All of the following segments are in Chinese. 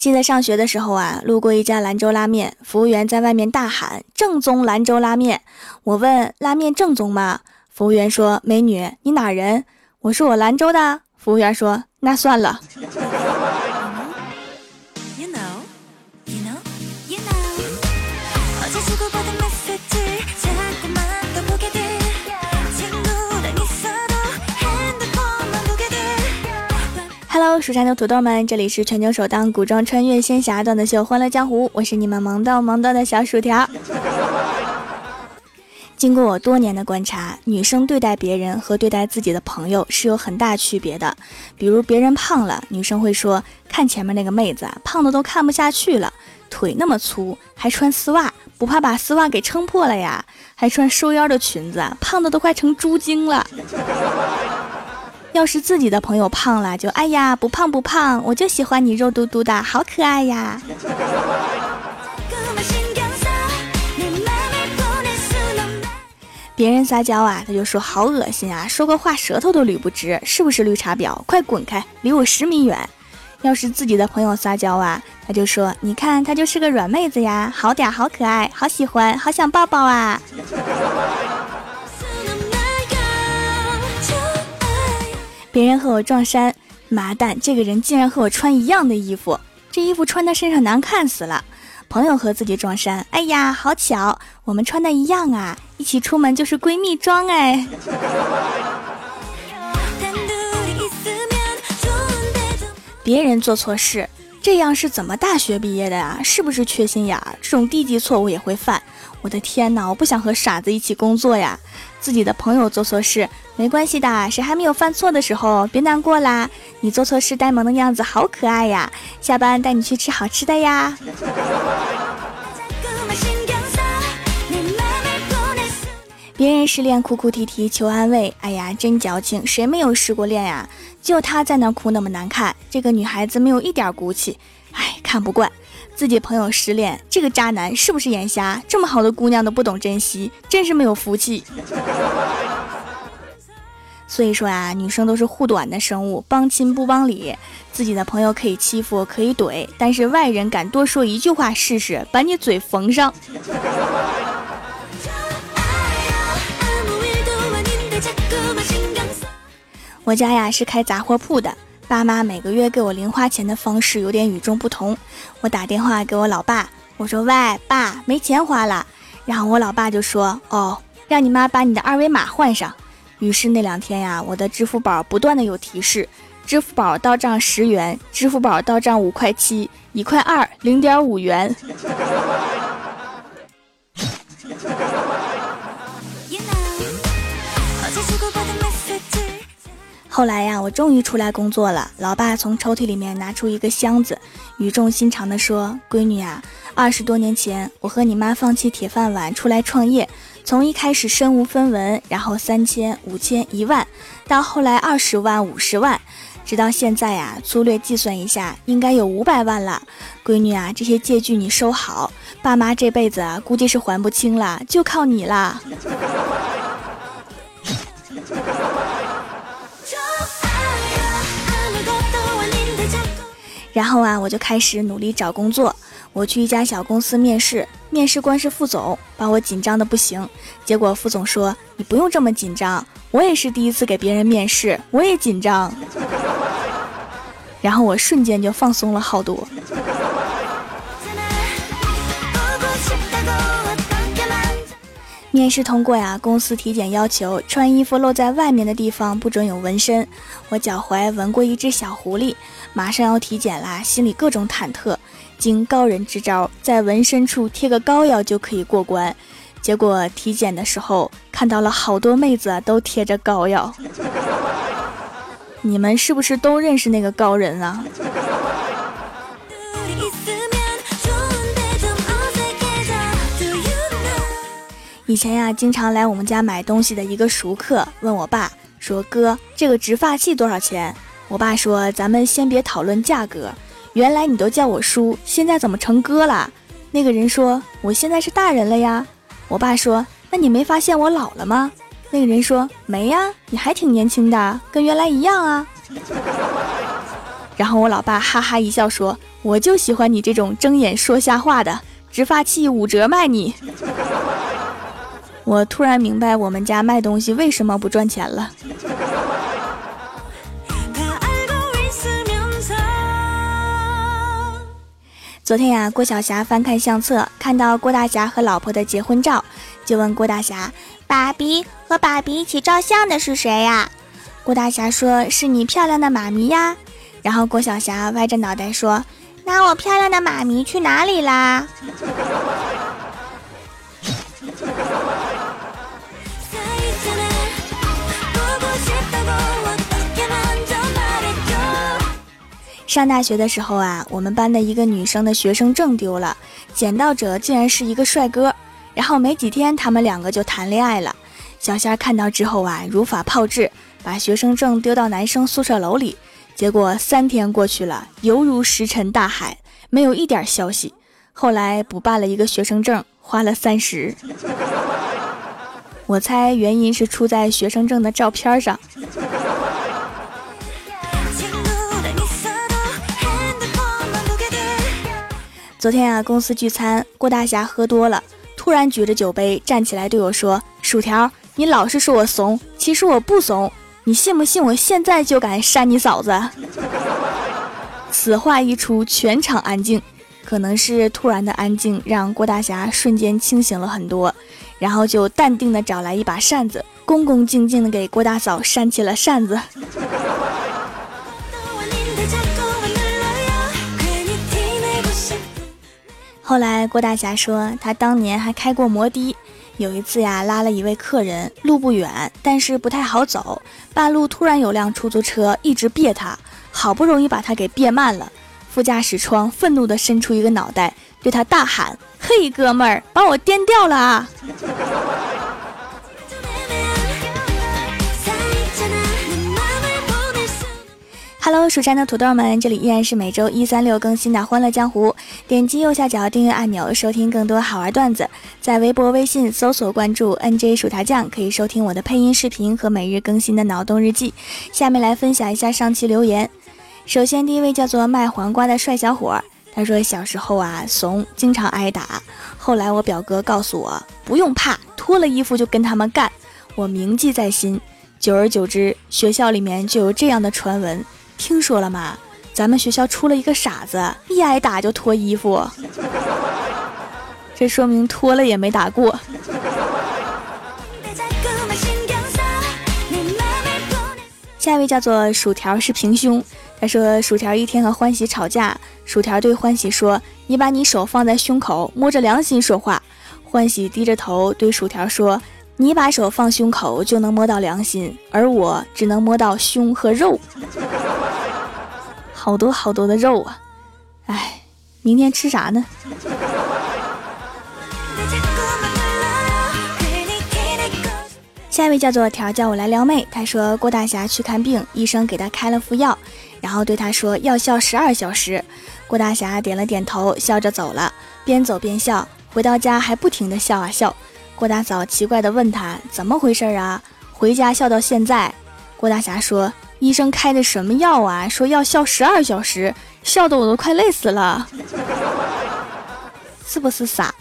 记得上学的时候啊，路过一家兰州拉面，服务员在外面大喊“正宗兰州拉面”。我问：“拉面正宗吗？”服务员说：“美女，你哪人？”我说：“我兰州的。”服务员说：“那算了。” Hello，蜀山的土豆们，这里是全球首档古装穿越仙侠段子秀《欢乐江湖》，我是你们萌逗萌逗的小薯条。经过我多年的观察，女生对待别人和对待自己的朋友是有很大区别的。比如别人胖了，女生会说：“看前面那个妹子，胖的都看不下去了，腿那么粗，还穿丝袜，不怕把丝袜给撑破了呀？还穿收腰的裙子，胖的都快成猪精了。”要是自己的朋友胖了，就哎呀不胖不胖，我就喜欢你肉嘟嘟的，好可爱呀。别人撒娇啊，他就说好恶心啊，说个话舌头都捋不直，是不是绿茶婊？快滚开，离我十米远。要是自己的朋友撒娇啊，他就说你看他就是个软妹子呀，好嗲好可爱，好喜欢，好想抱抱啊。别人和我撞衫，麻蛋，这个人竟然和我穿一样的衣服，这衣服穿在身上难看死了。朋友和自己撞衫，哎呀，好巧，我们穿的一样啊，一起出门就是闺蜜装哎。别人做错事，这样是怎么大学毕业的呀？是不是缺心眼儿？这种低级错误也会犯？我的天哪，我不想和傻子一起工作呀。自己的朋友做错事没关系的，谁还没有犯错的时候？别难过啦，你做错事呆萌的样子好可爱呀！下班带你去吃好吃的呀。别人失恋哭哭啼啼求安慰，哎呀，真矫情！谁没有失过恋呀？就他在那哭那么难看，这个女孩子没有一点骨气，哎，看不惯。自己朋友失恋，这个渣男是不是眼瞎？这么好的姑娘都不懂珍惜，真是没有福气。所以说啊，女生都是护短的生物，帮亲不帮理。自己的朋友可以欺负，可以怼，但是外人敢多说一句话试试，把你嘴缝上。我家呀是开杂货铺的。爸妈每个月给我零花钱的方式有点与众不同。我打电话给我老爸，我说：“喂，爸，没钱花了。”然后我老爸就说：“哦，让你妈把你的二维码换上。”于是那两天呀，我的支付宝不断的有提示：支付宝到账十元，支付宝到账五块七，一块二，零点五元。后来呀，我终于出来工作了。老爸从抽屉里面拿出一个箱子，语重心长地说：“闺女啊，二十多年前，我和你妈放弃铁饭碗出来创业，从一开始身无分文，然后三千、五千、一万，到后来二十万、五十万，直到现在呀，粗略计算一下，应该有五百万了。闺女啊，这些借据你收好，爸妈这辈子啊估计是还不清了，就靠你啦。”然后啊，我就开始努力找工作。我去一家小公司面试，面试官是副总，把我紧张的不行。结果副总说：“你不用这么紧张，我也是第一次给别人面试，我也紧张。”然后我瞬间就放松了好多。面试通过呀，公司体检要求穿衣服露在外面的地方不准有纹身。我脚踝纹过一只小狐狸，马上要体检啦，心里各种忐忑。经高人支招，在纹身处贴个膏药就可以过关。结果体检的时候看到了好多妹子都贴着膏药，你们是不是都认识那个高人啊？以前呀，经常来我们家买东西的一个熟客问我爸说：“哥，这个植发器多少钱？”我爸说：“咱们先别讨论价格。原来你都叫我叔，现在怎么成哥了？”那个人说：“我现在是大人了呀。”我爸说：“那你没发现我老了吗？”那个人说：“没呀，你还挺年轻的，跟原来一样啊。”然后我老爸哈哈一笑说：“我就喜欢你这种睁眼说瞎话的，直发器五折卖你。”我突然明白我们家卖东西为什么不赚钱了。昨天呀，郭晓霞翻看相册，看到郭大侠和老婆的结婚照，就问郭大侠：“爸比和爸比一起照相的是谁呀？”郭大侠说：“是你漂亮的妈咪呀。”然后郭晓霞歪着脑袋说：“那我漂亮的妈咪去哪里啦？”上大学的时候啊，我们班的一个女生的学生证丢了，捡到者竟然是一个帅哥。然后没几天，他们两个就谈恋爱了。小仙看到之后啊，如法炮制，把学生证丢到男生宿舍楼里。结果三天过去了，犹如石沉大海，没有一点消息。后来补办了一个学生证，花了三十。我猜原因是出在学生证的照片上。昨天啊，公司聚餐，郭大侠喝多了，突然举着酒杯站起来对我说：“薯条，你老是说我怂，其实我不怂，你信不信？我现在就敢扇你嫂子！” 此话一出，全场安静。可能是突然的安静让郭大侠瞬间清醒了很多，然后就淡定的找来一把扇子，恭恭敬敬的给郭大嫂扇起了扇子。后来，郭大侠说，他当年还开过摩的。有一次呀，拉了一位客人，路不远，但是不太好走。半路突然有辆出租车一直别他，好不容易把他给别慢了。副驾驶窗愤怒地伸出一个脑袋，对他大喊：“嘿，哥们儿，把我颠掉了啊！” Hello，蜀山的土豆们，这里依然是每周一、三、六更新的《欢乐江湖》。点击右下角订阅按钮，收听更多好玩段子。在微博、微信搜索关注 “nj 薯条酱”，可以收听我的配音视频和每日更新的脑洞日记。下面来分享一下上期留言。首先，第一位叫做卖黄瓜的帅小伙，他说小时候啊怂，经常挨打。后来我表哥告诉我，不用怕，脱了衣服就跟他们干。我铭记在心。久而久之，学校里面就有这样的传闻。听说了吗？咱们学校出了一个傻子，一挨打就脱衣服。这说明脱了也没打过。下一位叫做薯条是平胸，他说薯条一天和欢喜吵架，薯条对欢喜说：“你把你手放在胸口，摸着良心说话。”欢喜低着头对薯条说：“你把手放胸口就能摸到良心，而我只能摸到胸和肉。”好多好多的肉啊！哎，明天吃啥呢？下一位叫做条，叫我来撩妹。他说郭大侠去看病，医生给他开了副药，然后对他说药效十二小时。郭大侠点了点头，笑着走了，边走边笑。回到家还不停的笑啊笑。郭大嫂奇怪的问他怎么回事啊？回家笑到现在。郭大侠说。医生开的什么药啊？说要笑十二小时，笑得我都快累死了，是不是傻？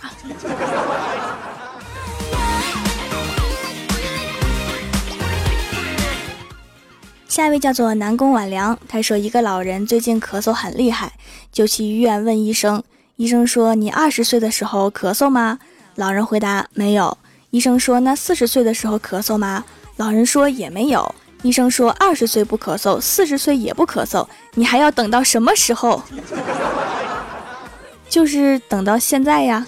下一位叫做南宫晚凉，他说一个老人最近咳嗽很厉害，就去医院问医生，医生说你二十岁的时候咳嗽吗？老人回答没有。医生说那四十岁的时候咳嗽吗？老人说也没有。医生说：“二十岁不咳嗽，四十岁也不咳嗽，你还要等到什么时候？就是等到现在呀。”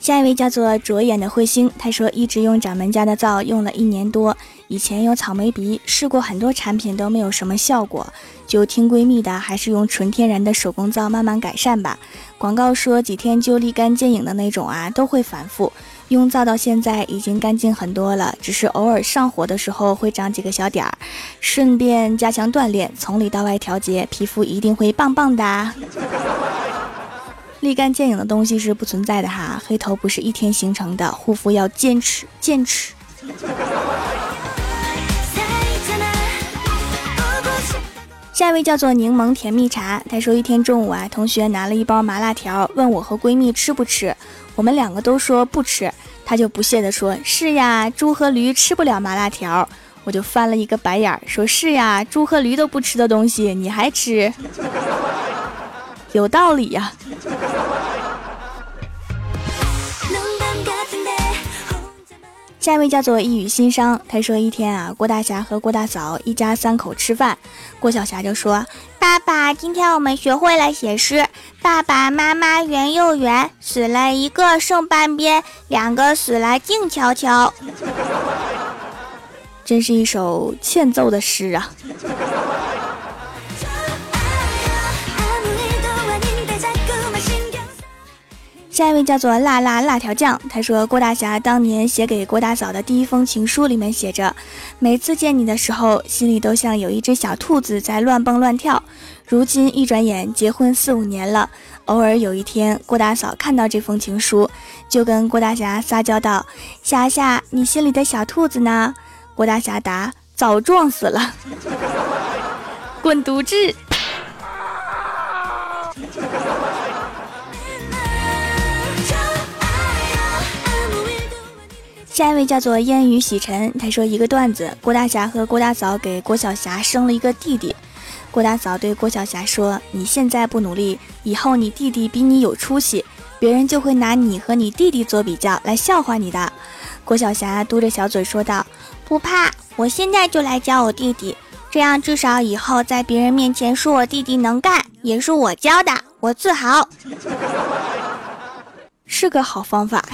下一位叫做着眼的彗星，他说一直用掌门家的皂用了一年多，以前有草莓鼻，试过很多产品都没有什么效果，就听闺蜜的，还是用纯天然的手工皂慢慢改善吧。广告说几天就立竿见影的那种啊，都会反复用皂到现在已经干净很多了，只是偶尔上火的时候会长几个小点儿，顺便加强锻炼，从里到外调节，皮肤一定会棒棒的。立竿见影的东西是不存在的哈，黑头不是一天形成的，护肤要坚持坚持。下一位叫做柠檬甜蜜茶，他说一天中午啊，同学拿了一包麻辣条，问我和闺蜜吃不吃，我们两个都说不吃，他就不屑地说：“是呀，猪和驴吃不了麻辣条。”我就翻了一个白眼儿，说是呀，猪和驴都不吃的东西，你还吃，有道理呀。下一位叫做一语心伤，他说一天啊，郭大侠和郭大嫂一家三口吃饭，郭小霞就说：“爸爸，今天我们学会了写诗，爸爸妈妈圆又圆，死了一个剩半边，两个死了静悄悄。”真是一首欠揍的诗啊。下一位叫做辣辣辣条酱，他说郭大侠当年写给郭大嫂的第一封情书里面写着，每次见你的时候，心里都像有一只小兔子在乱蹦乱跳。如今一转眼结婚四五年了，偶尔有一天郭大嫂看到这封情书，就跟郭大侠撒娇道：“霞霞，你心里的小兔子呢？”郭大侠答：“早撞死了，滚犊子。”下一位叫做烟雨洗尘，他说一个段子：郭大侠和郭大嫂给郭小霞生了一个弟弟。郭大嫂对郭小霞说：“你现在不努力，以后你弟弟比你有出息，别人就会拿你和你弟弟做比较来笑话你的。”郭小霞嘟着小嘴说道：“不怕，我现在就来教我弟弟，这样至少以后在别人面前说我弟弟能干，也是我教的，我自豪。”是个好方法。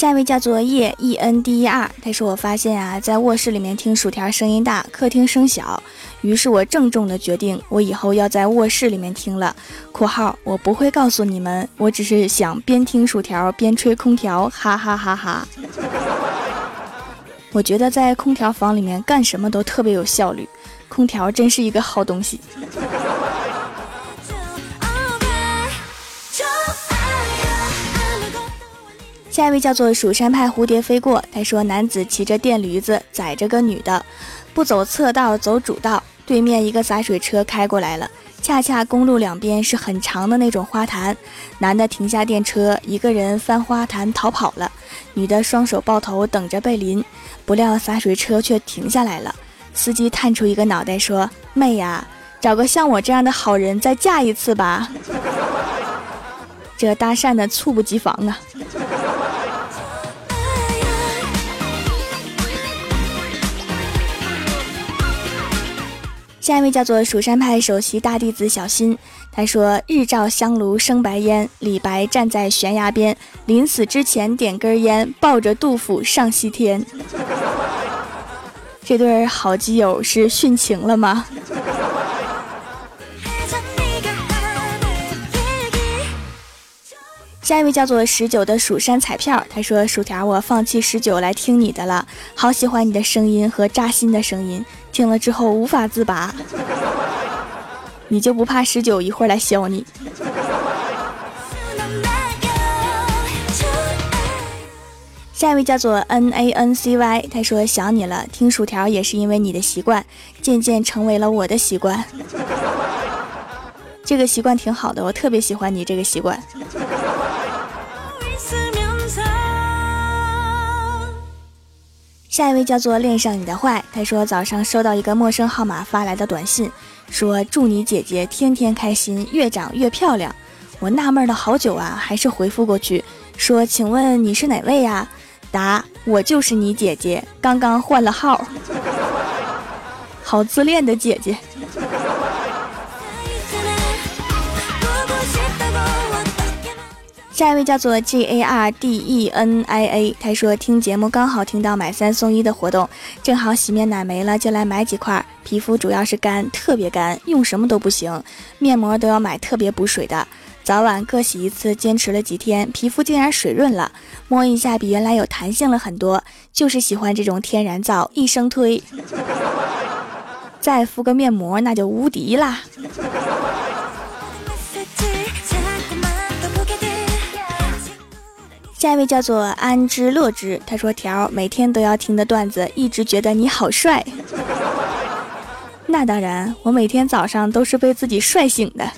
下一位叫做叶 E N D E R，他说：“我发现啊，在卧室里面听薯条声音大，客厅声小，于是我郑重的决定，我以后要在卧室里面听了。（括号我不会告诉你们，我只是想边听薯条边吹空调，哈哈哈哈。）我觉得在空调房里面干什么都特别有效率，空调真是一个好东西。”下一位叫做蜀山派蝴蝶飞过，他说：“男子骑着电驴子载着个女的，不走侧道走主道。对面一个洒水车开过来了，恰恰公路两边是很长的那种花坛。男的停下电车，一个人翻花坛逃跑了，女的双手抱头等着被淋。不料洒水车却停下来了，司机探出一个脑袋说：‘妹呀，找个像我这样的好人再嫁一次吧。’这搭讪的猝不及防啊！”下一位叫做蜀山派首席大弟子小新，他说：“日照香炉生白烟，李白站在悬崖边，临死之前点根烟，抱着杜甫上西天。”这对好基友是殉情了吗？下一位叫做十九的蜀山彩票，他说：“薯条，我放弃十九来听你的了，好喜欢你的声音和扎心的声音，听了之后无法自拔。你就不怕十九一会儿来削你？”下一位叫做 N A N C Y，他说：“想你了，听薯条也是因为你的习惯，渐渐成为了我的习惯。这个习惯挺好的，我特别喜欢你这个习惯。”下一位叫做恋上你的坏，他说早上收到一个陌生号码发来的短信，说祝你姐姐天天开心，越长越漂亮。我纳闷了好久啊，还是回复过去说，请问你是哪位呀？答：我就是你姐姐，刚刚换了号。好自恋的姐姐。下一位叫做 G A R D E N I A，他说听节目刚好听到买三送一的活动，正好洗面奶没了，就来买几块。皮肤主要是干，特别干，用什么都不行，面膜都要买特别补水的，早晚各洗一次，坚持了几天，皮肤竟然水润了，摸一下比原来有弹性了很多，就是喜欢这种天然皂，一生推。再敷个面膜，那就无敌啦。下一位叫做安之乐之，他说：“条每天都要听的段子，一直觉得你好帅。”那当然，我每天早上都是被自己帅醒的。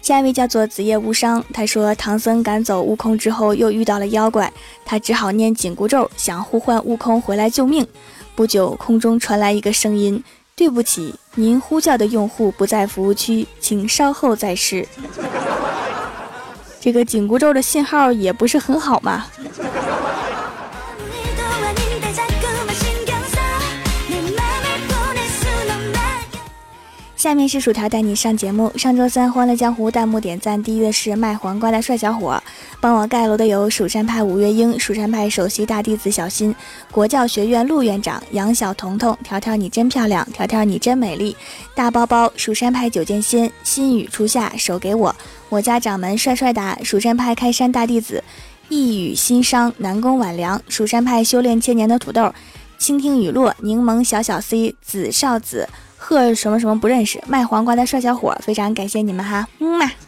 下一位叫做子夜无伤，他说唐僧赶走悟空之后，又遇到了妖怪，他只好念紧箍咒，想呼唤悟空回来救命。不久，空中传来一个声音：“对不起，您呼叫的用户不在服务区，请稍后再试。”这个紧箍咒的信号也不是很好嘛。下面是薯条带你上节目。上周三《欢乐江湖》弹幕点赞第一的是卖黄瓜的帅小伙，帮我盖楼的有蜀山派五月英、蜀山派首席大弟子小新、国教学院陆院长杨小彤彤、条条你真漂亮，条条你真美丽，大包包蜀山派九剑仙心雨初夏手给我，我家掌门帅帅达蜀山派开山大弟子一语心伤南宫晚凉蜀山派修炼千年的土豆，倾听雨落柠檬小小 C 紫少子。贺什么什么不认识卖黄瓜的帅小伙，非常感谢你们哈，嗯嘛。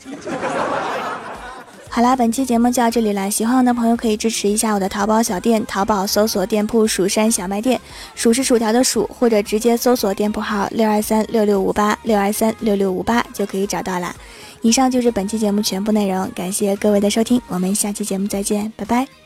好啦，本期节目就到这里了，喜欢我的朋友可以支持一下我的淘宝小店，淘宝搜索店铺“蜀山小卖店”，蜀是薯条的蜀，或者直接搜索店铺号六二三六六五八六二三六六五八就可以找到啦。以上就是本期节目全部内容，感谢各位的收听，我们下期节目再见，拜拜。